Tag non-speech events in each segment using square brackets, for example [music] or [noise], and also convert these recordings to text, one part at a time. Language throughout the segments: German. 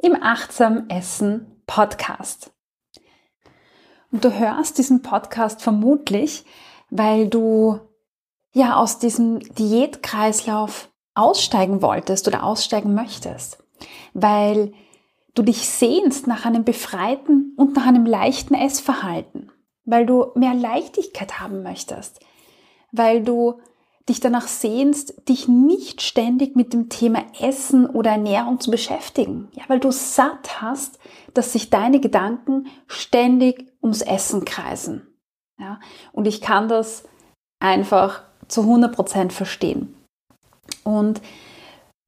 im Achtsam Essen Podcast. Und du hörst diesen Podcast vermutlich, weil du ja aus diesem Diätkreislauf aussteigen wolltest oder aussteigen möchtest, weil du dich sehnst nach einem befreiten und nach einem leichten Essverhalten, weil du mehr Leichtigkeit haben möchtest, weil du dich danach sehnst, dich nicht ständig mit dem Thema Essen oder Ernährung zu beschäftigen. Ja, weil du satt hast, dass sich deine Gedanken ständig ums Essen kreisen. Ja, und ich kann das einfach zu 100 Prozent verstehen. Und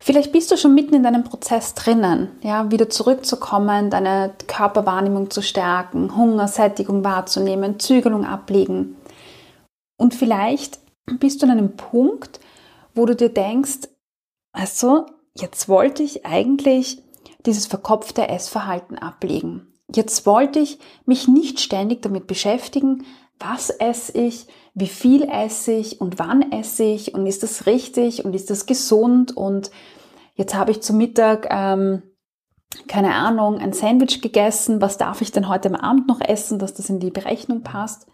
vielleicht bist du schon mitten in deinem Prozess drinnen, ja, wieder zurückzukommen, deine Körperwahrnehmung zu stärken, Hunger, Sättigung wahrzunehmen, Zügelung ablegen. Und vielleicht bist du an einem Punkt, wo du dir denkst, also jetzt wollte ich eigentlich dieses verkopfte Essverhalten ablegen. Jetzt wollte ich mich nicht ständig damit beschäftigen, was esse ich, wie viel esse ich und wann esse ich und ist das richtig und ist das gesund und jetzt habe ich zum Mittag, ähm, keine Ahnung, ein Sandwich gegessen, was darf ich denn heute am Abend noch essen, dass das in die Berechnung passt.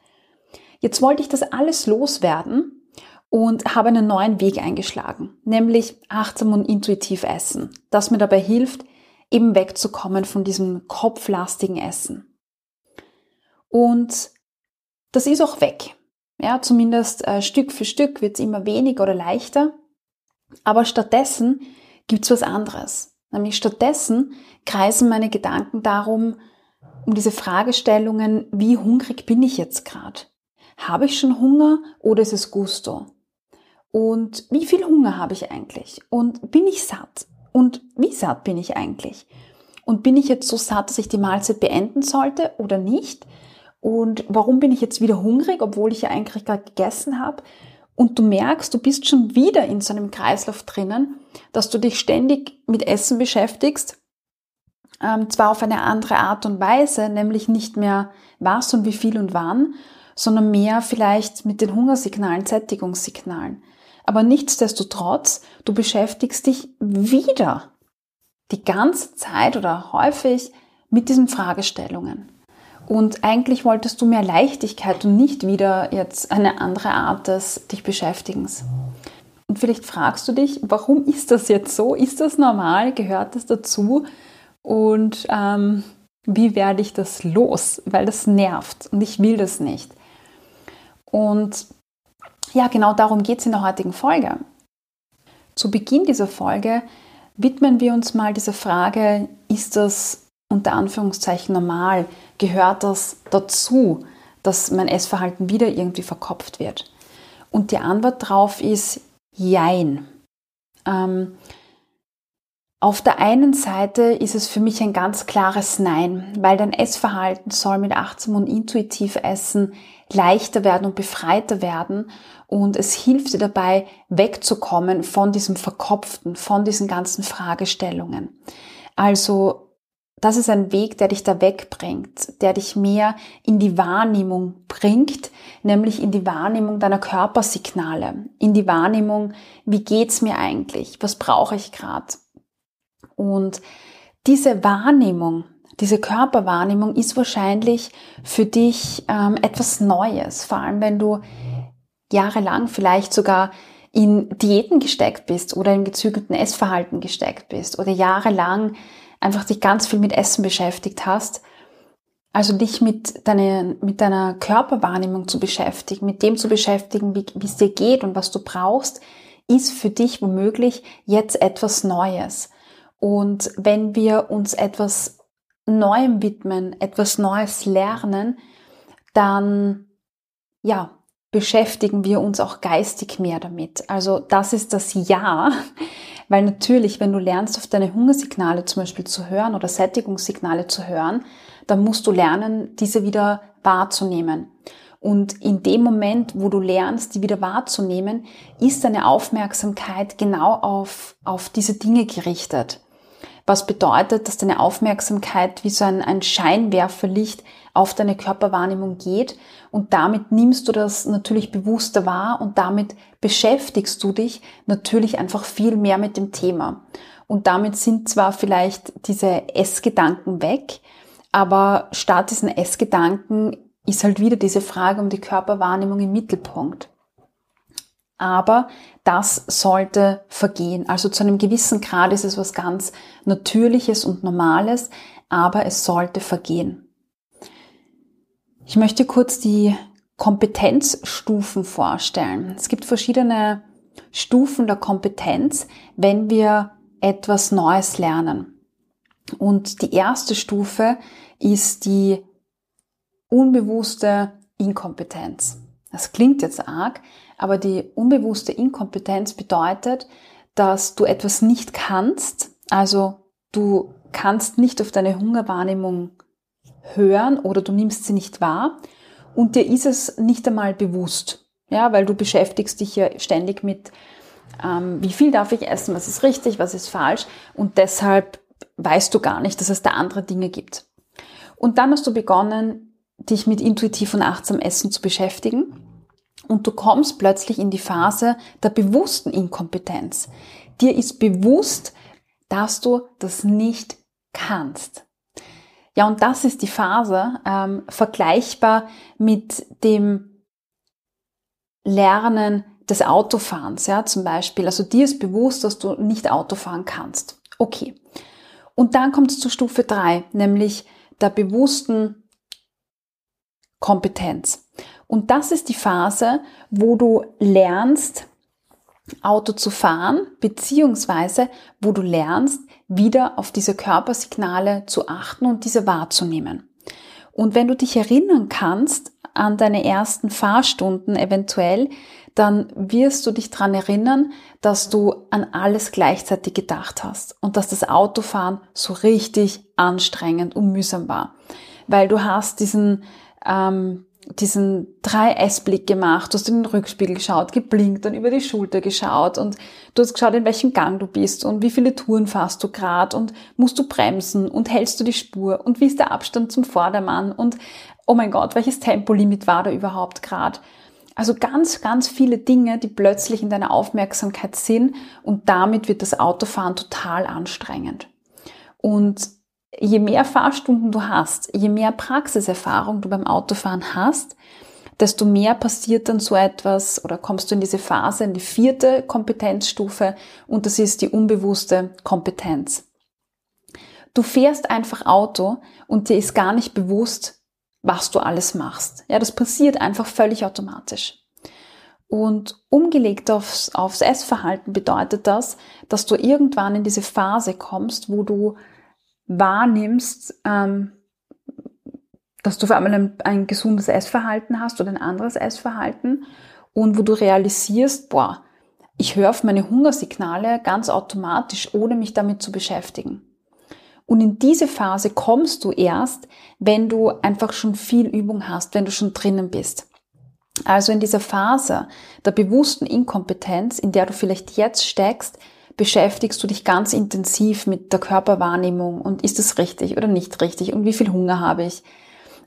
Jetzt wollte ich das alles loswerden und habe einen neuen Weg eingeschlagen, nämlich achtsam und intuitiv essen, das mir dabei hilft, eben wegzukommen von diesem kopflastigen Essen. Und das ist auch weg. Ja, zumindest äh, Stück für Stück wird es immer weniger oder leichter. Aber stattdessen gibt es was anderes. Nämlich stattdessen kreisen meine Gedanken darum, um diese Fragestellungen, wie hungrig bin ich jetzt gerade? Habe ich schon Hunger oder ist es Gusto? Und wie viel Hunger habe ich eigentlich? Und bin ich satt? Und wie satt bin ich eigentlich? Und bin ich jetzt so satt, dass ich die Mahlzeit beenden sollte oder nicht? Und warum bin ich jetzt wieder hungrig, obwohl ich ja eigentlich gerade gegessen habe? Und du merkst, du bist schon wieder in so einem Kreislauf drinnen, dass du dich ständig mit Essen beschäftigst, ähm, zwar auf eine andere Art und Weise, nämlich nicht mehr was und wie viel und wann, sondern mehr vielleicht mit den Hungersignalen, Sättigungssignalen. Aber nichtsdestotrotz, du beschäftigst dich wieder die ganze Zeit oder häufig mit diesen Fragestellungen. Und eigentlich wolltest du mehr Leichtigkeit und nicht wieder jetzt eine andere Art des dich Beschäftigens. Und vielleicht fragst du dich, warum ist das jetzt so? Ist das normal? Gehört das dazu? Und ähm, wie werde ich das los? Weil das nervt und ich will das nicht. Und ja, genau darum geht es in der heutigen Folge. Zu Beginn dieser Folge widmen wir uns mal dieser Frage, ist das unter Anführungszeichen normal? Gehört das dazu, dass mein Essverhalten wieder irgendwie verkopft wird? Und die Antwort darauf ist Jein. Ähm, auf der einen Seite ist es für mich ein ganz klares Nein, weil dein Essverhalten soll mit achtsam und intuitiv Essen leichter werden und befreiter werden und es hilft dir dabei, wegzukommen von diesem Verkopften, von diesen ganzen Fragestellungen. Also das ist ein Weg, der dich da wegbringt, der dich mehr in die Wahrnehmung bringt, nämlich in die Wahrnehmung deiner Körpersignale, in die Wahrnehmung, wie geht's mir eigentlich, was brauche ich gerade. Und diese Wahrnehmung, diese Körperwahrnehmung ist wahrscheinlich für dich ähm, etwas Neues, vor allem wenn du jahrelang vielleicht sogar in Diäten gesteckt bist oder im gezügelten Essverhalten gesteckt bist oder jahrelang einfach dich ganz viel mit Essen beschäftigt hast. Also dich mit, deine, mit deiner Körperwahrnehmung zu beschäftigen, mit dem zu beschäftigen, wie, wie es dir geht und was du brauchst, ist für dich womöglich jetzt etwas Neues. Und wenn wir uns etwas Neuem widmen, etwas Neues lernen, dann, ja, beschäftigen wir uns auch geistig mehr damit. Also das ist das Ja, [laughs] weil natürlich, wenn du lernst, auf deine Hungersignale zum Beispiel zu hören oder Sättigungssignale zu hören, dann musst du lernen, diese wieder wahrzunehmen. Und in dem Moment, wo du lernst, die wieder wahrzunehmen, ist deine Aufmerksamkeit genau auf, auf diese Dinge gerichtet. Was bedeutet, dass deine Aufmerksamkeit wie so ein, ein Scheinwerferlicht auf deine Körperwahrnehmung geht und damit nimmst du das natürlich bewusster wahr und damit beschäftigst du dich natürlich einfach viel mehr mit dem Thema. Und damit sind zwar vielleicht diese Essgedanken weg, aber statt diesen Essgedanken ist halt wieder diese Frage um die Körperwahrnehmung im Mittelpunkt. Aber das sollte vergehen. Also zu einem gewissen Grad ist es was ganz Natürliches und Normales, aber es sollte vergehen. Ich möchte kurz die Kompetenzstufen vorstellen. Es gibt verschiedene Stufen der Kompetenz, wenn wir etwas Neues lernen. Und die erste Stufe ist die unbewusste Inkompetenz. Das klingt jetzt arg, aber die unbewusste Inkompetenz bedeutet, dass du etwas nicht kannst, also du kannst nicht auf deine Hungerwahrnehmung hören oder du nimmst sie nicht wahr und dir ist es nicht einmal bewusst. Ja, weil du beschäftigst dich ja ständig mit, ähm, wie viel darf ich essen, was ist richtig, was ist falsch und deshalb weißt du gar nicht, dass es da andere Dinge gibt. Und dann hast du begonnen, dich mit intuitiv und achtsam Essen zu beschäftigen und du kommst plötzlich in die Phase der bewussten Inkompetenz. Dir ist bewusst, dass du das nicht kannst. Ja, und das ist die Phase, ähm, vergleichbar mit dem Lernen des Autofahrens, ja, zum Beispiel. Also dir ist bewusst, dass du nicht Auto fahren kannst. Okay. Und dann kommt es zu Stufe drei, nämlich der bewussten Kompetenz. Und das ist die Phase, wo du lernst, Auto zu fahren, beziehungsweise wo du lernst, wieder auf diese Körpersignale zu achten und diese wahrzunehmen. Und wenn du dich erinnern kannst an deine ersten Fahrstunden eventuell, dann wirst du dich dran erinnern, dass du an alles gleichzeitig gedacht hast und dass das Autofahren so richtig anstrengend und mühsam war. Weil du hast diesen ähm, diesen 3S-Blick gemacht, du hast in den Rückspiegel geschaut, geblinkt und über die Schulter geschaut und du hast geschaut, in welchem Gang du bist und wie viele Touren fährst du gerade und musst du bremsen und hältst du die Spur und wie ist der Abstand zum Vordermann und oh mein Gott, welches Tempolimit war da überhaupt gerade? Also ganz, ganz viele Dinge, die plötzlich in deiner Aufmerksamkeit sind und damit wird das Autofahren total anstrengend. Und je mehr Fahrstunden du hast, je mehr Praxiserfahrung du beim Autofahren hast, desto mehr passiert dann so etwas oder kommst du in diese Phase, in die vierte Kompetenzstufe und das ist die unbewusste Kompetenz. Du fährst einfach Auto und dir ist gar nicht bewusst, was du alles machst. Ja, das passiert einfach völlig automatisch. Und umgelegt aufs, aufs Essverhalten bedeutet das, dass du irgendwann in diese Phase kommst, wo du wahrnimmst, ähm, dass du vor allem ein, ein gesundes Essverhalten hast oder ein anderes Essverhalten und wo du realisierst, boah, ich höre auf meine Hungersignale ganz automatisch, ohne mich damit zu beschäftigen. Und in diese Phase kommst du erst, wenn du einfach schon viel Übung hast, wenn du schon drinnen bist. Also in dieser Phase der bewussten Inkompetenz, in der du vielleicht jetzt steckst, beschäftigst du dich ganz intensiv mit der Körperwahrnehmung und ist es richtig oder nicht richtig und wie viel Hunger habe ich.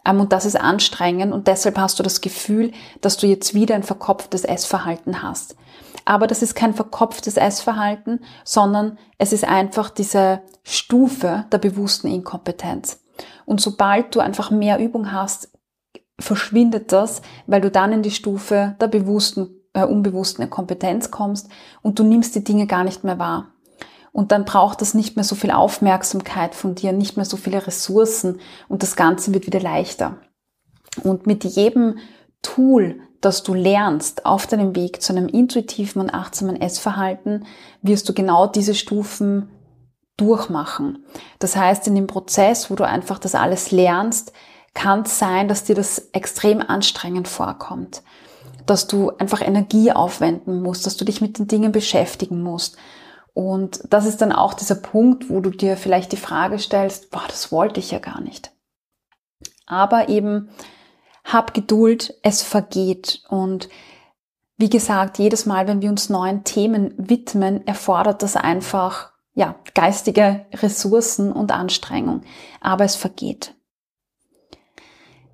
Ähm, und das ist anstrengend und deshalb hast du das Gefühl, dass du jetzt wieder ein verkopftes Essverhalten hast. Aber das ist kein verkopftes Essverhalten, sondern es ist einfach diese Stufe der bewussten Inkompetenz. Und sobald du einfach mehr Übung hast, verschwindet das, weil du dann in die Stufe der bewussten äh, unbewussten Kompetenz kommst und du nimmst die Dinge gar nicht mehr wahr. Und dann braucht das nicht mehr so viel Aufmerksamkeit von dir, nicht mehr so viele Ressourcen und das Ganze wird wieder leichter. Und mit jedem Tool, das du lernst auf deinem Weg zu einem intuitiven und achtsamen Essverhalten, wirst du genau diese Stufen durchmachen. Das heißt, in dem Prozess, wo du einfach das alles lernst, kann es sein, dass dir das extrem anstrengend vorkommt, dass du einfach Energie aufwenden musst, dass du dich mit den Dingen beschäftigen musst. Und das ist dann auch dieser Punkt, wo du dir vielleicht die Frage stellst, boah, das wollte ich ja gar nicht. Aber eben, hab Geduld, es vergeht. Und wie gesagt, jedes Mal, wenn wir uns neuen Themen widmen, erfordert das einfach ja, geistige Ressourcen und Anstrengung. Aber es vergeht.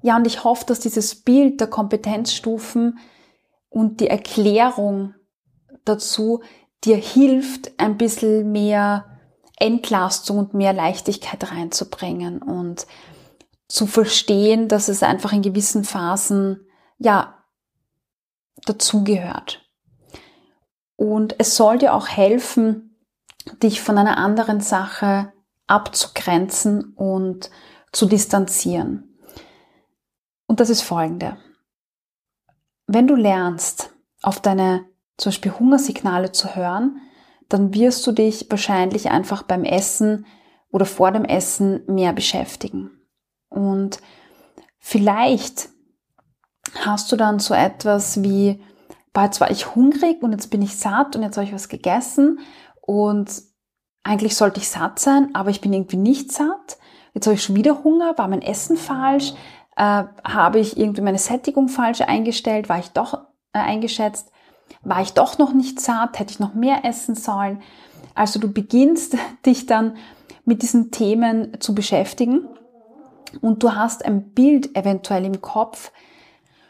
Ja, und ich hoffe, dass dieses Bild der Kompetenzstufen und die Erklärung dazu dir hilft, ein bisschen mehr Entlastung und mehr Leichtigkeit reinzubringen und zu verstehen, dass es einfach in gewissen Phasen, ja, dazugehört. Und es soll dir auch helfen, dich von einer anderen Sache abzugrenzen und zu distanzieren. Und das ist folgende. Wenn du lernst, auf deine zum Beispiel Hungersignale zu hören, dann wirst du dich wahrscheinlich einfach beim Essen oder vor dem Essen mehr beschäftigen. Und vielleicht hast du dann so etwas wie, jetzt war ich hungrig und jetzt bin ich satt und jetzt habe ich was gegessen und eigentlich sollte ich satt sein, aber ich bin irgendwie nicht satt. Jetzt habe ich schon wieder Hunger, war mein Essen falsch, äh, habe ich irgendwie meine Sättigung falsch eingestellt, war ich doch äh, eingeschätzt, war ich doch noch nicht satt, hätte ich noch mehr essen sollen. Also du beginnst [laughs] dich dann mit diesen Themen zu beschäftigen und du hast ein Bild eventuell im Kopf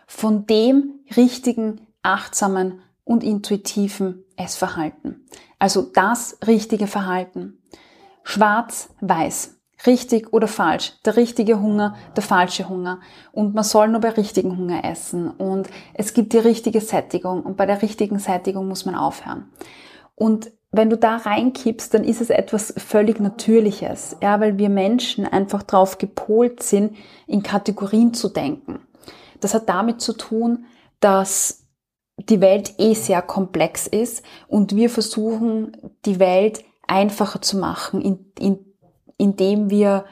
von dem richtigen, achtsamen und intuitiven Essverhalten. Also das richtige Verhalten. Schwarz, weiß. Richtig oder falsch. Der richtige Hunger, der falsche Hunger. Und man soll nur bei richtigen Hunger essen. Und es gibt die richtige Sättigung. Und bei der richtigen Sättigung muss man aufhören. Und wenn du da reinkippst, dann ist es etwas völlig Natürliches. Ja, weil wir Menschen einfach drauf gepolt sind, in Kategorien zu denken. Das hat damit zu tun, dass die Welt eh sehr komplex ist und wir versuchen, die Welt einfacher zu machen, in, in, indem wir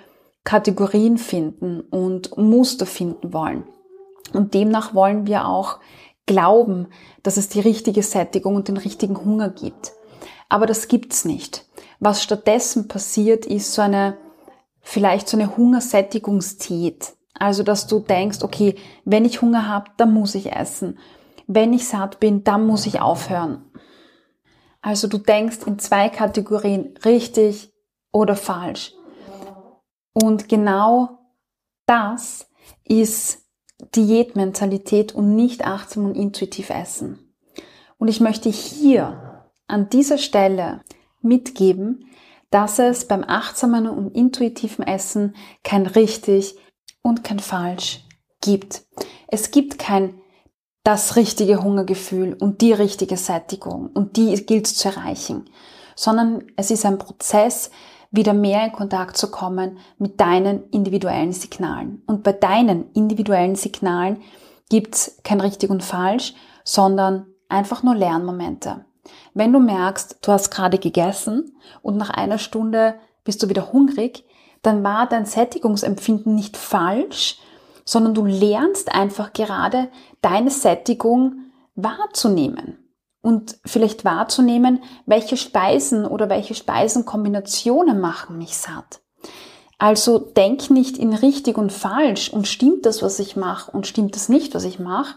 Kategorien finden und Muster finden wollen. Und demnach wollen wir auch glauben, dass es die richtige Sättigung und den richtigen Hunger gibt. Aber das gibt's nicht. Was stattdessen passiert, ist so eine, vielleicht so eine Hungersättigungstät. Also, dass du denkst, okay, wenn ich Hunger habe, dann muss ich essen wenn ich satt bin, dann muss ich aufhören. Also du denkst in zwei Kategorien, richtig oder falsch. Und genau das ist Diätmentalität und nicht achtsam und intuitiv essen. Und ich möchte hier an dieser Stelle mitgeben, dass es beim achtsamen und intuitiven Essen kein richtig und kein falsch gibt. Es gibt kein das richtige Hungergefühl und die richtige Sättigung und die gilt zu erreichen, sondern es ist ein Prozess, wieder mehr in Kontakt zu kommen mit deinen individuellen Signalen. Und bei deinen individuellen Signalen gibt's kein richtig und falsch, sondern einfach nur Lernmomente. Wenn du merkst, du hast gerade gegessen und nach einer Stunde bist du wieder hungrig, dann war dein Sättigungsempfinden nicht falsch, sondern du lernst einfach gerade deine Sättigung wahrzunehmen und vielleicht wahrzunehmen, welche Speisen oder welche Speisenkombinationen machen mich satt. Also denk nicht in richtig und falsch und stimmt das, was ich mache und stimmt das nicht, was ich mache,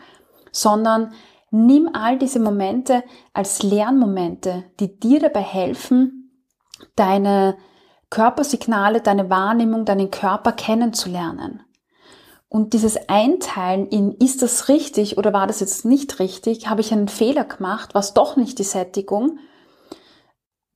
sondern nimm all diese Momente als Lernmomente, die dir dabei helfen, deine Körpersignale, deine Wahrnehmung, deinen Körper kennenzulernen. Und dieses Einteilen in, ist das richtig oder war das jetzt nicht richtig, habe ich einen Fehler gemacht, was doch nicht die Sättigung,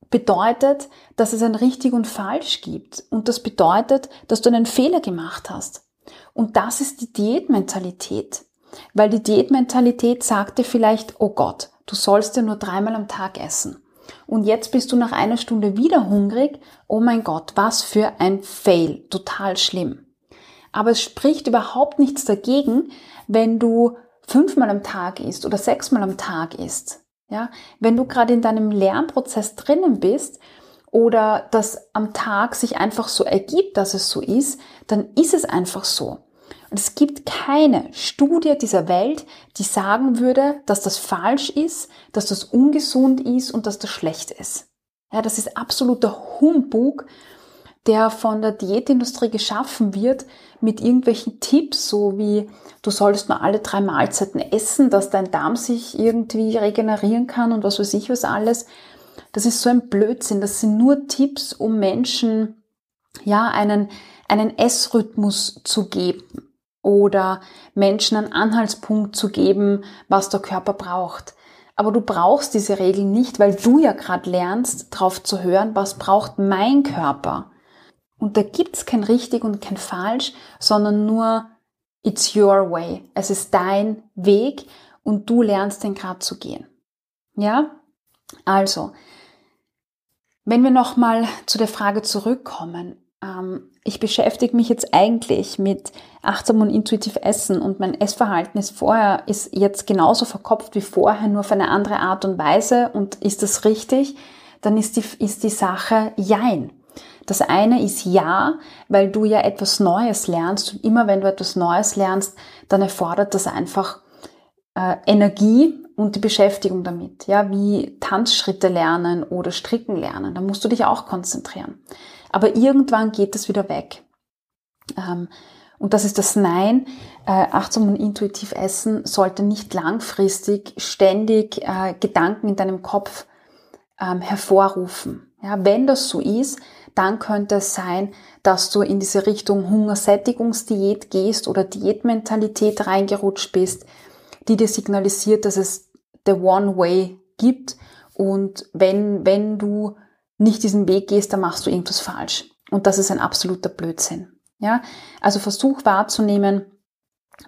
bedeutet, dass es ein richtig und falsch gibt. Und das bedeutet, dass du einen Fehler gemacht hast. Und das ist die Diätmentalität. Weil die Diätmentalität sagt dir vielleicht, oh Gott, du sollst ja nur dreimal am Tag essen. und jetzt bist du nach einer Stunde wieder hungrig. Oh mein Gott, was für ein Fail. Total schlimm. Aber es spricht überhaupt nichts dagegen, wenn du fünfmal am Tag isst oder sechsmal am Tag isst. Ja, wenn du gerade in deinem Lernprozess drinnen bist oder das am Tag sich einfach so ergibt, dass es so ist, dann ist es einfach so. Und es gibt keine Studie dieser Welt, die sagen würde, dass das falsch ist, dass das ungesund ist und dass das schlecht ist. Ja, das ist absoluter Humbug, der von der Diätindustrie geschaffen wird mit irgendwelchen Tipps, so wie du solltest nur alle drei Mahlzeiten essen, dass dein Darm sich irgendwie regenerieren kann und was weiß ich was alles. Das ist so ein Blödsinn. Das sind nur Tipps, um Menschen, ja, einen, einen Essrhythmus zu geben oder Menschen einen Anhaltspunkt zu geben, was der Körper braucht. Aber du brauchst diese Regeln nicht, weil du ja gerade lernst, drauf zu hören, was braucht mein Körper. Und da gibt's kein richtig und kein falsch, sondern nur it's your way. Es ist dein Weg und du lernst den gerade zu gehen. Ja? Also, wenn wir nochmal zu der Frage zurückkommen, ähm, ich beschäftige mich jetzt eigentlich mit achtsam und intuitiv Essen und mein Essverhalten ist vorher, ist jetzt genauso verkopft wie vorher, nur auf eine andere Art und Weise und ist das richtig, dann ist die, ist die Sache Jein. Das eine ist ja, weil du ja etwas Neues lernst und immer wenn du etwas Neues lernst, dann erfordert das einfach äh, Energie und die Beschäftigung damit, ja, wie Tanzschritte lernen oder Stricken lernen. Da musst du dich auch konzentrieren. Aber irgendwann geht das wieder weg. Ähm, und das ist das Nein. Äh, achtsam und intuitiv essen sollte nicht langfristig ständig äh, Gedanken in deinem Kopf ähm, hervorrufen. Ja, wenn das so ist, dann könnte es sein, dass du in diese Richtung Hungersättigungsdiät gehst oder Diätmentalität reingerutscht bist, die dir signalisiert, dass es the one way gibt und wenn, wenn du nicht diesen Weg gehst, dann machst du irgendwas falsch. Und das ist ein absoluter Blödsinn. Ja, also versuch wahrzunehmen,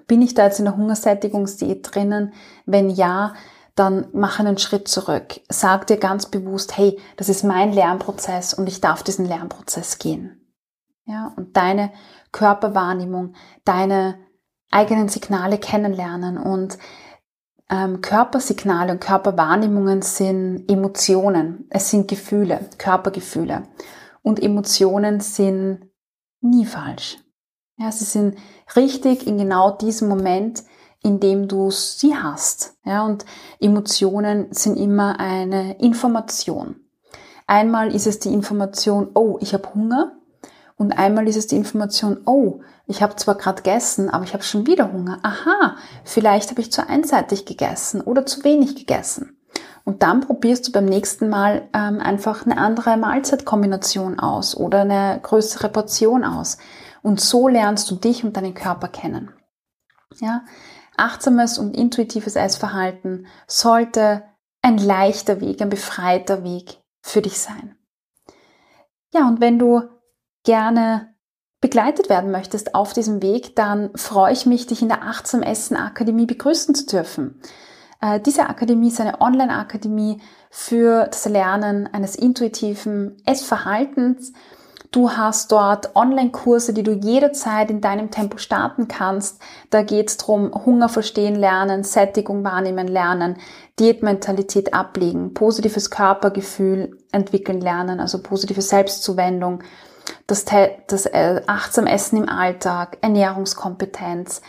bin ich da jetzt in der Hungersättigungsdiät drinnen? Wenn ja, dann mach einen Schritt zurück. Sag dir ganz bewusst, hey, das ist mein Lernprozess und ich darf diesen Lernprozess gehen. Ja, und deine Körperwahrnehmung, deine eigenen Signale kennenlernen und ähm, Körpersignale und Körperwahrnehmungen sind Emotionen, es sind Gefühle, Körpergefühle. Und Emotionen sind nie falsch. Ja, sie sind richtig in genau diesem Moment, in dem du sie hast. Ja, und Emotionen sind immer eine Information. Einmal ist es die Information, oh, ich habe Hunger. Und einmal ist es die Information, oh, ich habe zwar gerade gegessen, aber ich habe schon wieder Hunger. Aha, vielleicht habe ich zu einseitig gegessen oder zu wenig gegessen. Und dann probierst du beim nächsten Mal ähm, einfach eine andere Mahlzeitkombination aus oder eine größere Portion aus. Und so lernst du dich und deinen Körper kennen. Ja, achtsames und intuitives Essverhalten sollte ein leichter Weg, ein befreiter Weg für dich sein. Ja, und wenn du gerne begleitet werden möchtest auf diesem Weg, dann freue ich mich, dich in der Achtsam Essen Akademie begrüßen zu dürfen. Äh, diese Akademie ist eine Online-Akademie für das Erlernen eines intuitiven Essverhaltens. Du hast dort Online-Kurse, die du jederzeit in deinem Tempo starten kannst. Da geht es darum, Hunger verstehen lernen, Sättigung wahrnehmen lernen, Diätmentalität ablegen, positives Körpergefühl entwickeln lernen, also positive Selbstzuwendung das, das äh, achtsam Essen im Alltag, Ernährungskompetenz,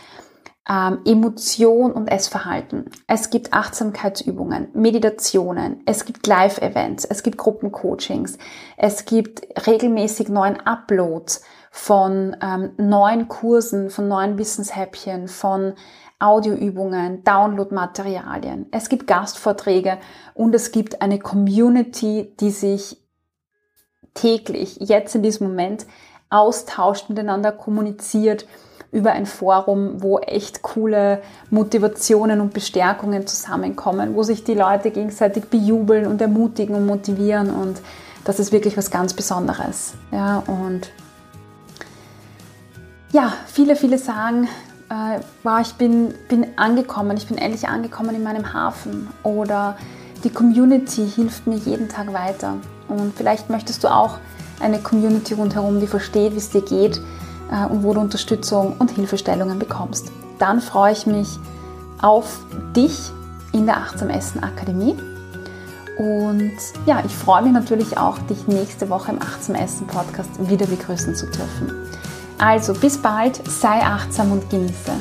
ähm, Emotion und Essverhalten. Es gibt Achtsamkeitsübungen, Meditationen, es gibt Live-Events, es gibt Gruppencoachings, es gibt regelmäßig neuen Uploads von ähm, neuen Kursen, von neuen Wissenshäppchen, von Audioübungen, Downloadmaterialien. Es gibt Gastvorträge und es gibt eine Community, die sich täglich, jetzt in diesem Moment, austauscht, miteinander kommuniziert über ein Forum, wo echt coole Motivationen und Bestärkungen zusammenkommen, wo sich die Leute gegenseitig bejubeln und ermutigen und motivieren und das ist wirklich was ganz Besonderes. Ja, und ja, viele, viele sagen, äh, wow, ich bin, bin angekommen, ich bin endlich angekommen in meinem Hafen oder die Community hilft mir jeden Tag weiter. Und vielleicht möchtest du auch eine Community rundherum, die versteht, wie es dir geht und wo du Unterstützung und Hilfestellungen bekommst. Dann freue ich mich auf dich in der Achtsam Essen Akademie. Und ja, ich freue mich natürlich auch, dich nächste Woche im Achtsam Essen Podcast wieder begrüßen zu dürfen. Also bis bald, sei achtsam und genieße.